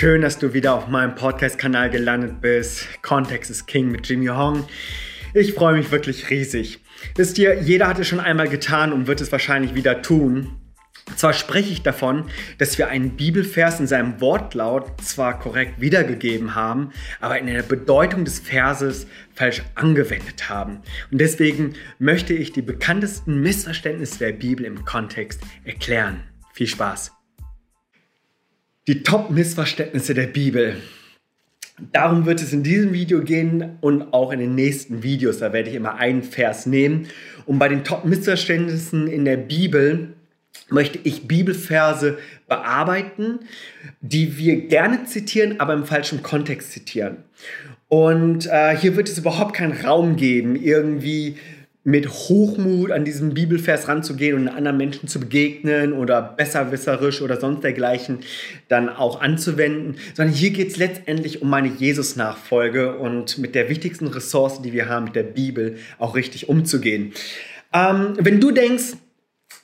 Schön, dass du wieder auf meinem Podcast-Kanal gelandet bist. Kontext ist King mit Jimmy Hong. Ich freue mich wirklich riesig. Wisst ihr, jeder hat es schon einmal getan und wird es wahrscheinlich wieder tun. Zwar spreche ich davon, dass wir einen Bibelvers in seinem Wortlaut zwar korrekt wiedergegeben haben, aber in der Bedeutung des Verses falsch angewendet haben. Und deswegen möchte ich die bekanntesten Missverständnisse der Bibel im Kontext erklären. Viel Spaß! Die Top-Missverständnisse der Bibel. Darum wird es in diesem Video gehen und auch in den nächsten Videos. Da werde ich immer einen Vers nehmen. Und bei den Top-Missverständnissen in der Bibel möchte ich Bibelverse bearbeiten, die wir gerne zitieren, aber im falschen Kontext zitieren. Und äh, hier wird es überhaupt keinen Raum geben, irgendwie mit Hochmut an diesen Bibelvers ranzugehen und anderen Menschen zu begegnen oder besserwisserisch oder sonst dergleichen dann auch anzuwenden, sondern hier geht es letztendlich um meine Jesus-Nachfolge und mit der wichtigsten Ressource, die wir haben, mit der Bibel, auch richtig umzugehen. Ähm, wenn du denkst,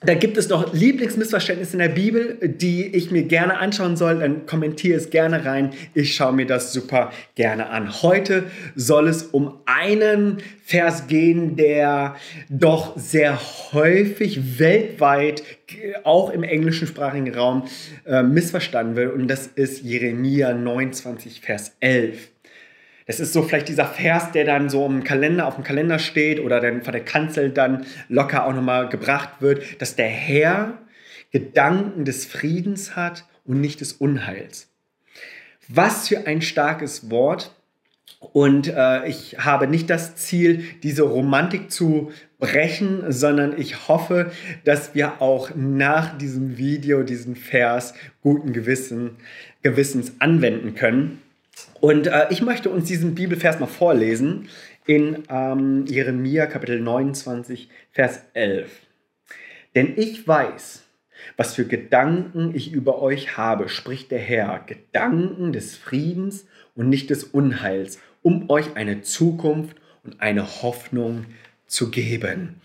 da gibt es noch Lieblingsmissverständnisse in der Bibel, die ich mir gerne anschauen soll. Dann kommentiere es gerne rein. Ich schaue mir das super gerne an. Heute soll es um einen Vers gehen, der doch sehr häufig weltweit, auch im englischsprachigen Raum, äh, missverstanden wird. Und das ist Jeremia 29, Vers 11. Das ist so vielleicht dieser Vers, der dann so im Kalender, auf dem Kalender steht oder dann von der Kanzel dann locker auch nochmal gebracht wird, dass der Herr Gedanken des Friedens hat und nicht des Unheils. Was für ein starkes Wort. Und äh, ich habe nicht das Ziel, diese Romantik zu brechen, sondern ich hoffe, dass wir auch nach diesem Video diesen Vers guten Gewissen, Gewissens anwenden können. Und äh, ich möchte uns diesen Bibelvers mal vorlesen in ähm, Jeremia Kapitel 29, Vers 11. Denn ich weiß, was für Gedanken ich über euch habe, spricht der Herr, Gedanken des Friedens und nicht des Unheils, um euch eine Zukunft und eine Hoffnung zu geben.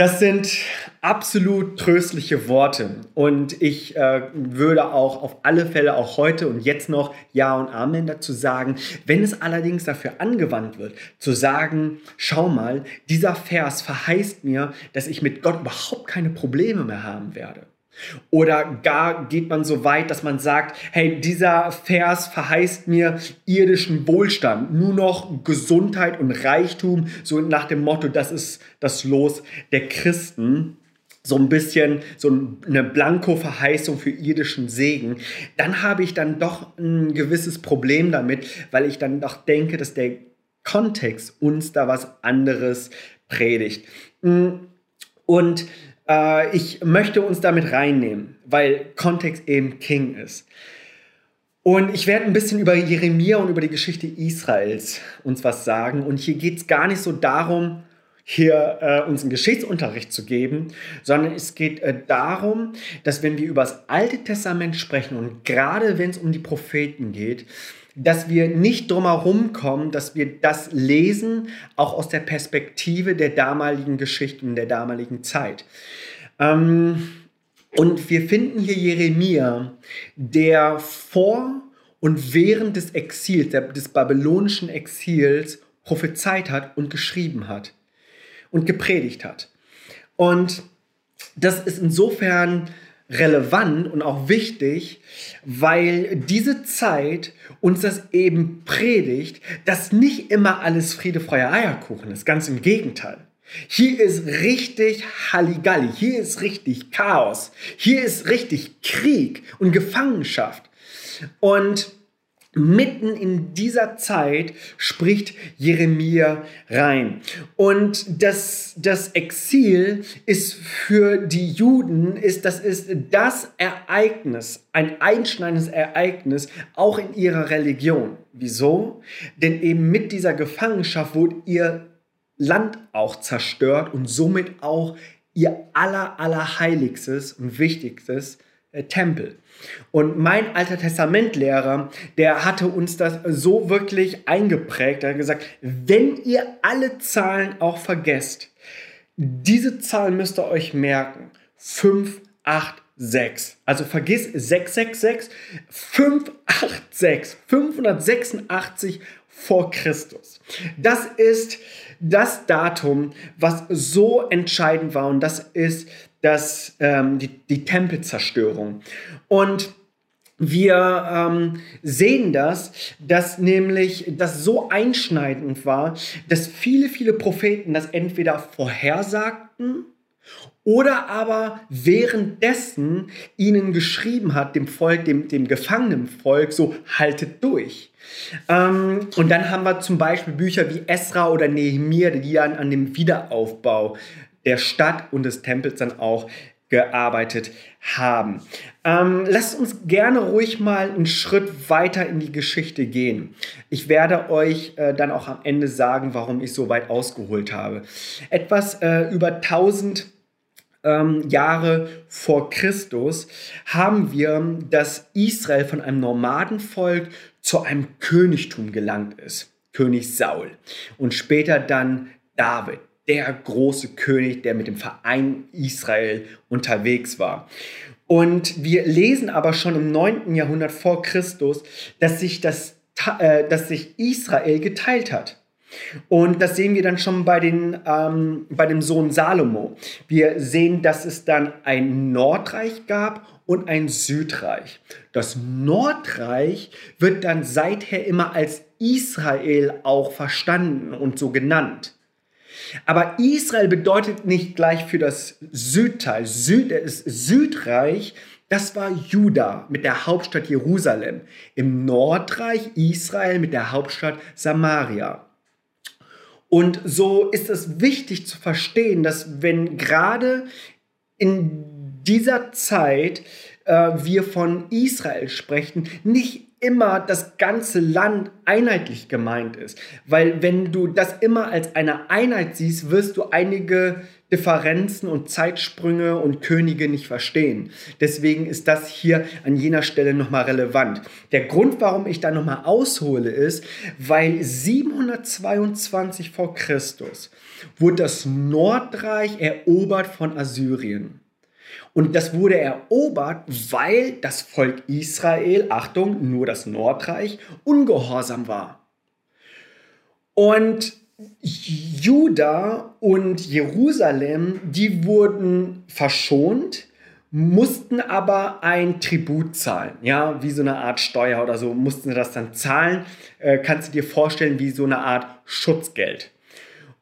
Das sind absolut tröstliche Worte und ich äh, würde auch auf alle Fälle auch heute und jetzt noch Ja und Amen dazu sagen. Wenn es allerdings dafür angewandt wird, zu sagen, schau mal, dieser Vers verheißt mir, dass ich mit Gott überhaupt keine Probleme mehr haben werde. Oder gar geht man so weit, dass man sagt, hey, dieser Vers verheißt mir irdischen Wohlstand, nur noch Gesundheit und Reichtum, so nach dem Motto, das ist das Los der Christen so ein bisschen so eine Blanko-Verheißung für irdischen Segen, dann habe ich dann doch ein gewisses Problem damit, weil ich dann doch denke, dass der Kontext uns da was anderes predigt. Und äh, ich möchte uns damit reinnehmen, weil Kontext eben King ist. Und ich werde ein bisschen über Jeremia und über die Geschichte Israels uns was sagen. Und hier geht es gar nicht so darum, hier äh, uns einen Geschichtsunterricht zu geben, sondern es geht äh, darum, dass wenn wir über das Alte Testament sprechen und gerade wenn es um die Propheten geht, dass wir nicht drumherum kommen, dass wir das lesen, auch aus der Perspektive der damaligen Geschichten, der damaligen Zeit. Ähm, und wir finden hier Jeremia, der vor und während des Exils, des babylonischen Exils, prophezeit hat und geschrieben hat und gepredigt hat. Und das ist insofern relevant und auch wichtig, weil diese Zeit uns das eben predigt, dass nicht immer alles Friede, Freie, Eierkuchen ist. Ganz im Gegenteil. Hier ist richtig Halligalli, hier ist richtig Chaos, hier ist richtig Krieg und Gefangenschaft. Und Mitten in dieser Zeit spricht Jeremia rein. Und das, das Exil ist für die Juden, ist, das ist das Ereignis, ein einschneidendes Ereignis, auch in ihrer Religion. Wieso? Denn eben mit dieser Gefangenschaft wurde ihr Land auch zerstört und somit auch ihr aller, aller heiligstes und wichtigstes Tempel. Und mein Alter Testamentlehrer, der hatte uns das so wirklich eingeprägt. Er hat gesagt, wenn ihr alle Zahlen auch vergesst, diese Zahl müsst ihr euch merken. 5, 8, 6. Also vergiss 666, 586, 586 vor Christus. Das ist das Datum, was so entscheidend war und das ist das, ähm, die, die Tempelzerstörung. Und wir ähm, sehen das, dass nämlich das so einschneidend war, dass viele, viele Propheten das entweder vorhersagten oder aber währenddessen ihnen geschrieben hat, dem Volk, dem, dem gefangenen Volk, so haltet durch. Ähm, und dann haben wir zum Beispiel Bücher wie Esra oder Nehemiah, die dann an dem Wiederaufbau der Stadt und des Tempels dann auch gearbeitet haben. Ähm, lasst uns gerne ruhig mal einen Schritt weiter in die Geschichte gehen. Ich werde euch äh, dann auch am Ende sagen, warum ich so weit ausgeholt habe. Etwas äh, über 1000 ähm, Jahre vor Christus haben wir, dass Israel von einem Nomadenvolk zu einem Königtum gelangt ist. König Saul. Und später dann David der große König, der mit dem Verein Israel unterwegs war. Und wir lesen aber schon im 9. Jahrhundert vor Christus, dass sich, das, äh, dass sich Israel geteilt hat. Und das sehen wir dann schon bei, den, ähm, bei dem Sohn Salomo. Wir sehen, dass es dann ein Nordreich gab und ein Südreich. Das Nordreich wird dann seither immer als Israel auch verstanden und so genannt. Aber Israel bedeutet nicht gleich für das Südteil, Süd, das Südreich, das war Juda mit der Hauptstadt Jerusalem. Im Nordreich Israel mit der Hauptstadt Samaria. Und so ist es wichtig zu verstehen, dass wenn gerade in dieser Zeit äh, wir von Israel sprechen, nicht immer das ganze Land einheitlich gemeint ist. Weil wenn du das immer als eine Einheit siehst, wirst du einige Differenzen und Zeitsprünge und Könige nicht verstehen. Deswegen ist das hier an jener Stelle nochmal relevant. Der Grund, warum ich da nochmal aushole, ist, weil 722 vor Christus wurde das Nordreich erobert von Assyrien. Und das wurde erobert, weil das Volk Israel, Achtung, nur das Nordreich, ungehorsam war. Und Juda und Jerusalem, die wurden verschont, mussten aber ein Tribut zahlen, ja, wie so eine Art Steuer oder so, mussten sie das dann zahlen. Äh, kannst du dir vorstellen, wie so eine Art Schutzgeld.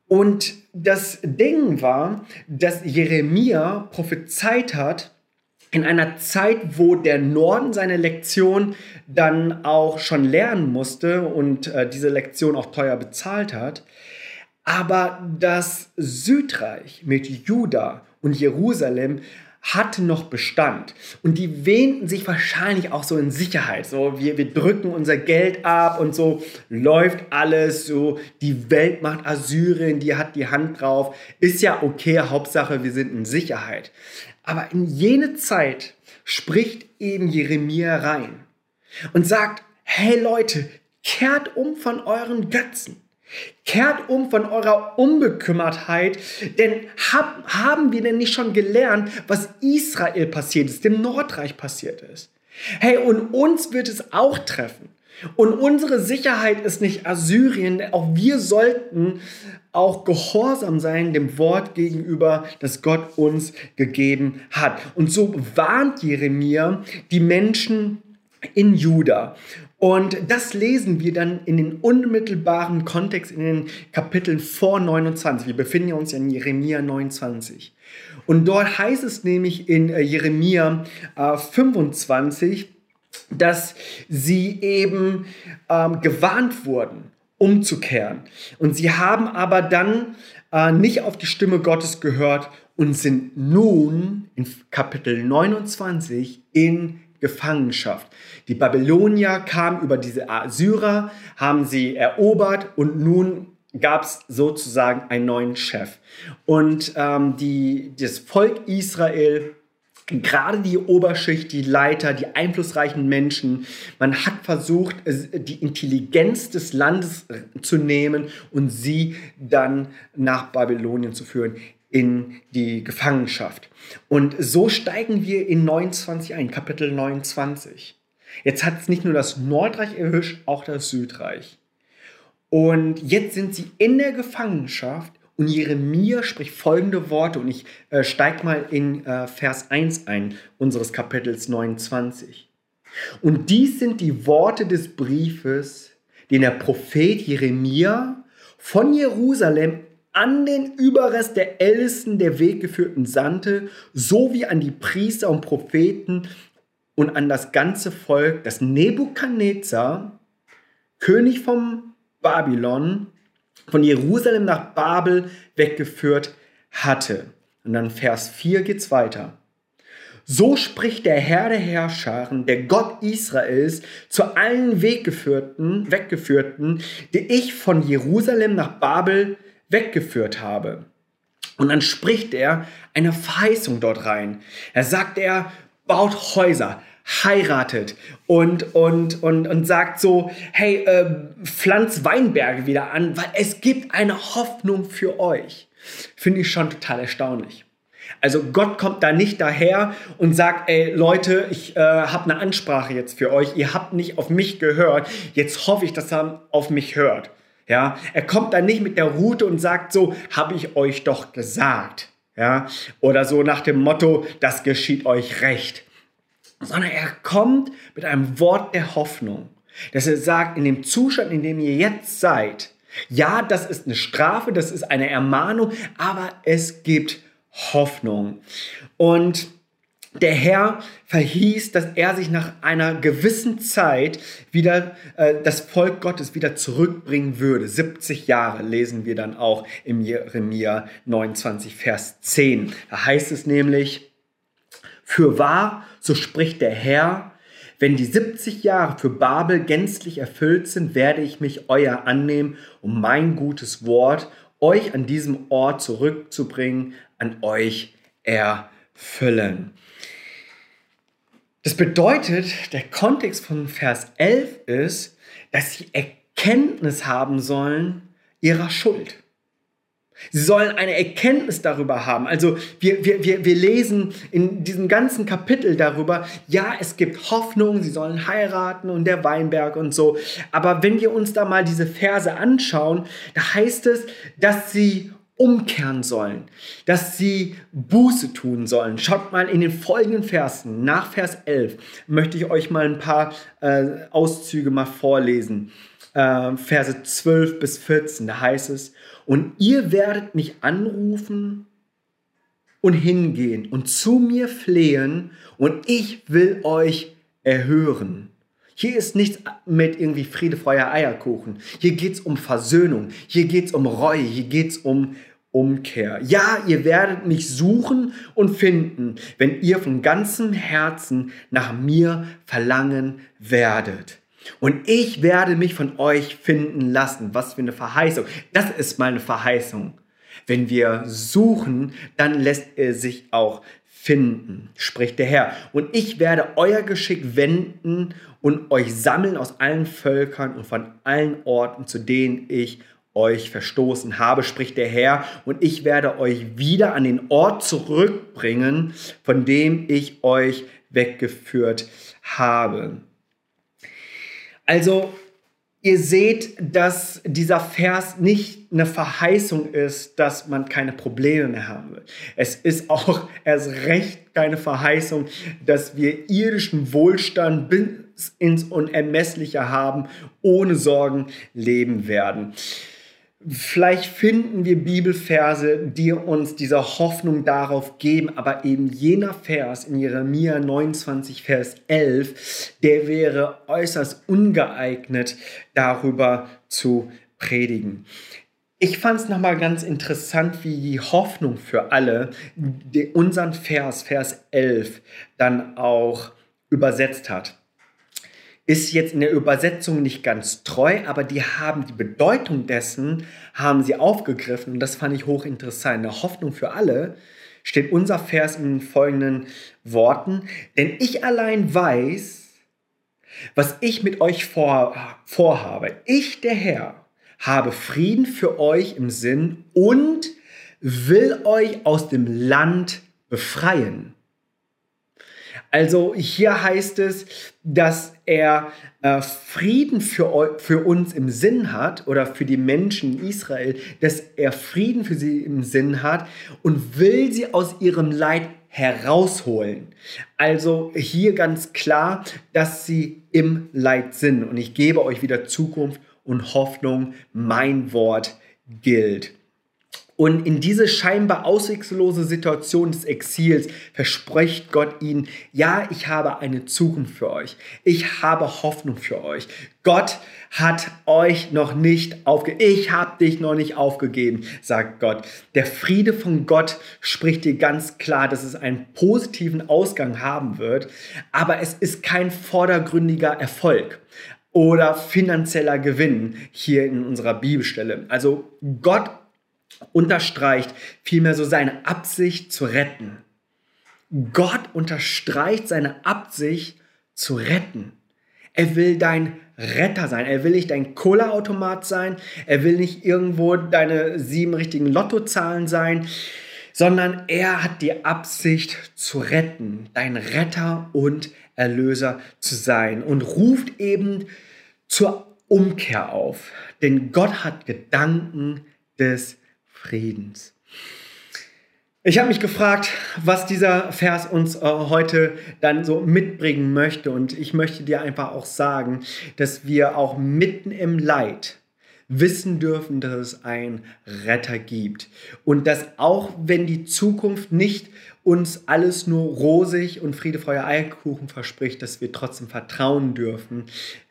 Und das Ding war, dass Jeremia prophezeit hat, in einer Zeit, wo der Norden seine Lektion dann auch schon lernen musste und äh, diese Lektion auch teuer bezahlt hat, aber das Südreich mit Juda und Jerusalem hatte noch Bestand. Und die wähnten sich wahrscheinlich auch so in Sicherheit. So, wir, wir drücken unser Geld ab und so läuft alles. So, die Welt macht Assyrien, die hat die Hand drauf. Ist ja okay, Hauptsache, wir sind in Sicherheit. Aber in jene Zeit spricht eben Jeremia rein und sagt, hey Leute, kehrt um von euren Götzen. Kehrt um von eurer Unbekümmertheit, denn hab, haben wir denn nicht schon gelernt, was Israel passiert ist, dem Nordreich passiert ist? Hey, und uns wird es auch treffen. Und unsere Sicherheit ist nicht Assyrien, auch wir sollten auch gehorsam sein dem Wort gegenüber, das Gott uns gegeben hat. Und so warnt Jeremia die Menschen in Juda. Und das lesen wir dann in den unmittelbaren Kontext in den Kapiteln vor 29. Wir befinden uns ja in Jeremia 29. Und dort heißt es nämlich in äh, Jeremia äh, 25, dass sie eben ähm, gewarnt wurden, umzukehren. Und sie haben aber dann äh, nicht auf die Stimme Gottes gehört und sind nun in Kapitel 29 in Gefangenschaft. Die Babylonier kamen über diese Assyrer, haben sie erobert und nun gab es sozusagen einen neuen Chef. Und ähm, die, das Volk Israel gerade die Oberschicht, die Leiter, die einflussreichen Menschen, man hat versucht, die Intelligenz des Landes zu nehmen und sie dann nach Babylonien zu führen. In die Gefangenschaft. Und so steigen wir in 29 ein, Kapitel 29. Jetzt hat es nicht nur das Nordreich erwischt, auch das Südreich. Und jetzt sind sie in der Gefangenschaft und Jeremia spricht folgende Worte und ich äh, steige mal in äh, Vers 1 ein unseres Kapitels 29. Und dies sind die Worte des Briefes, den der Prophet Jeremia von Jerusalem an den Überrest der Ältesten der Weggeführten sandte, sowie an die Priester und Propheten und an das ganze Volk, das Nebukadnezar, König von Babylon, von Jerusalem nach Babel weggeführt hatte. Und dann Vers 4 geht's weiter. So spricht der Herr der Herrscharen, der Gott Israels, zu allen Weggeführten, Weggeführten, die ich von Jerusalem nach Babel weggeführt habe. Und dann spricht er eine Verheißung dort rein. Er sagt er, baut Häuser, heiratet und, und, und, und sagt so, hey, äh, pflanzt Weinberge wieder an, weil es gibt eine Hoffnung für euch. Finde ich schon total erstaunlich. Also Gott kommt da nicht daher und sagt, ey Leute, ich äh, habe eine Ansprache jetzt für euch, ihr habt nicht auf mich gehört, jetzt hoffe ich, dass er auf mich hört. Ja, er kommt da nicht mit der Route und sagt so, habe ich euch doch gesagt. Ja, oder so nach dem Motto, das geschieht euch recht sondern er kommt mit einem Wort der Hoffnung, dass er sagt, in dem Zustand, in dem ihr jetzt seid, ja, das ist eine Strafe, das ist eine Ermahnung, aber es gibt Hoffnung. Und der Herr verhieß, dass er sich nach einer gewissen Zeit wieder äh, das Volk Gottes wieder zurückbringen würde. 70 Jahre lesen wir dann auch im Jeremia 29, Vers 10. Da heißt es nämlich, für wahr, so spricht der Herr, wenn die 70 Jahre für Babel gänzlich erfüllt sind, werde ich mich euer annehmen, um mein gutes Wort euch an diesem Ort zurückzubringen, an euch erfüllen. Das bedeutet, der Kontext von Vers 11 ist, dass sie Erkenntnis haben sollen ihrer Schuld. Sie sollen eine Erkenntnis darüber haben. Also wir, wir, wir, wir lesen in diesem ganzen Kapitel darüber, ja, es gibt Hoffnung, sie sollen heiraten und der Weinberg und so. Aber wenn wir uns da mal diese Verse anschauen, da heißt es, dass sie umkehren sollen, dass sie Buße tun sollen. Schaut mal in den folgenden Versen, nach Vers 11, möchte ich euch mal ein paar äh, Auszüge mal vorlesen. Äh, Verse 12 bis 14, da heißt es, und ihr werdet mich anrufen und hingehen und zu mir flehen und ich will euch erhören. Hier ist nichts mit irgendwie Friede, Feuer, Eierkuchen. Hier geht es um Versöhnung. Hier geht es um Reue. Hier geht es um Umkehr. Ja, ihr werdet mich suchen und finden, wenn ihr von ganzem Herzen nach mir verlangen werdet. Und ich werde mich von euch finden lassen. Was für eine Verheißung. Das ist meine Verheißung. Wenn wir suchen, dann lässt er sich auch finden, spricht der Herr. Und ich werde euer Geschick wenden und euch sammeln aus allen Völkern und von allen Orten, zu denen ich euch verstoßen habe, spricht der Herr, und ich werde euch wieder an den Ort zurückbringen, von dem ich euch weggeführt habe. Also ihr seht, dass dieser Vers nicht eine Verheißung ist, dass man keine Probleme mehr haben wird. Es ist auch erst recht keine Verheißung, dass wir irdischen Wohlstand bis ins Unermessliche haben, ohne Sorgen leben werden. Vielleicht finden wir Bibelverse, die uns diese Hoffnung darauf geben, aber eben jener Vers in Jeremia 29, Vers 11, der wäre äußerst ungeeignet, darüber zu predigen. Ich fand es nochmal ganz interessant, wie die Hoffnung für alle unseren Vers, Vers 11, dann auch übersetzt hat ist jetzt in der Übersetzung nicht ganz treu, aber die haben die Bedeutung dessen, haben sie aufgegriffen und das fand ich hochinteressant. Eine Hoffnung für alle steht unser Vers in folgenden Worten, denn ich allein weiß, was ich mit euch vor, vorhabe. Ich, der Herr, habe Frieden für euch im Sinn und will euch aus dem Land befreien. Also hier heißt es, dass er äh, Frieden für, für uns im Sinn hat oder für die Menschen in Israel, dass er Frieden für sie im Sinn hat und will sie aus ihrem Leid herausholen. Also hier ganz klar, dass sie im Leid sind. Und ich gebe euch wieder Zukunft und Hoffnung. Mein Wort gilt. Und in diese scheinbar auswegslose Situation des Exils verspricht Gott ihnen, ja, ich habe eine Zukunft für euch. Ich habe Hoffnung für euch. Gott hat euch noch nicht aufgegeben. Ich habe dich noch nicht aufgegeben, sagt Gott. Der Friede von Gott spricht dir ganz klar, dass es einen positiven Ausgang haben wird, aber es ist kein vordergründiger Erfolg oder finanzieller Gewinn hier in unserer Bibelstelle. Also Gott unterstreicht vielmehr so seine Absicht zu retten. Gott unterstreicht seine Absicht zu retten. Er will dein Retter sein. Er will nicht dein Cola-Automat sein. Er will nicht irgendwo deine sieben richtigen Lottozahlen sein, sondern er hat die Absicht zu retten, dein Retter und Erlöser zu sein und ruft eben zur Umkehr auf. Denn Gott hat Gedanken des Friedens. Ich habe mich gefragt, was dieser Vers uns äh, heute dann so mitbringen möchte. Und ich möchte dir einfach auch sagen, dass wir auch mitten im Leid wissen dürfen, dass es einen Retter gibt. Und dass auch wenn die Zukunft nicht uns alles nur rosig und Friede, Feuer, Eierkuchen verspricht, dass wir trotzdem vertrauen dürfen,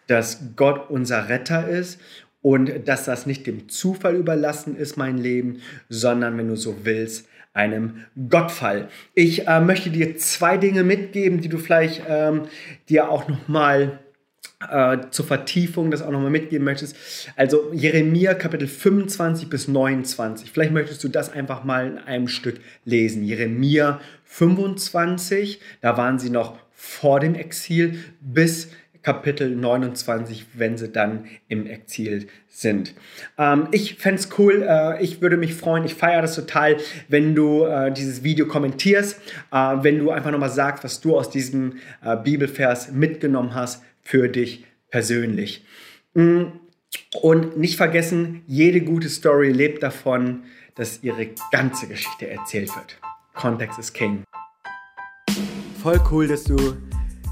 dass Gott unser Retter ist und dass das nicht dem Zufall überlassen ist, mein Leben, sondern, wenn du so willst, einem Gottfall. Ich äh, möchte dir zwei Dinge mitgeben, die du vielleicht ähm, dir auch nochmal äh, zur Vertiefung das auch nochmal mitgeben möchtest. Also Jeremia Kapitel 25 bis 29. Vielleicht möchtest du das einfach mal in einem Stück lesen. Jeremia 25, da waren sie noch vor dem Exil bis Kapitel 29, wenn sie dann im Exil sind. Ähm, ich fände es cool, äh, ich würde mich freuen, ich feiere das total, wenn du äh, dieses Video kommentierst, äh, wenn du einfach nochmal sagst, was du aus diesem äh, Bibelvers mitgenommen hast für dich persönlich. Mm, und nicht vergessen, jede gute Story lebt davon, dass ihre ganze Geschichte erzählt wird. Kontext ist King. Voll cool, dass du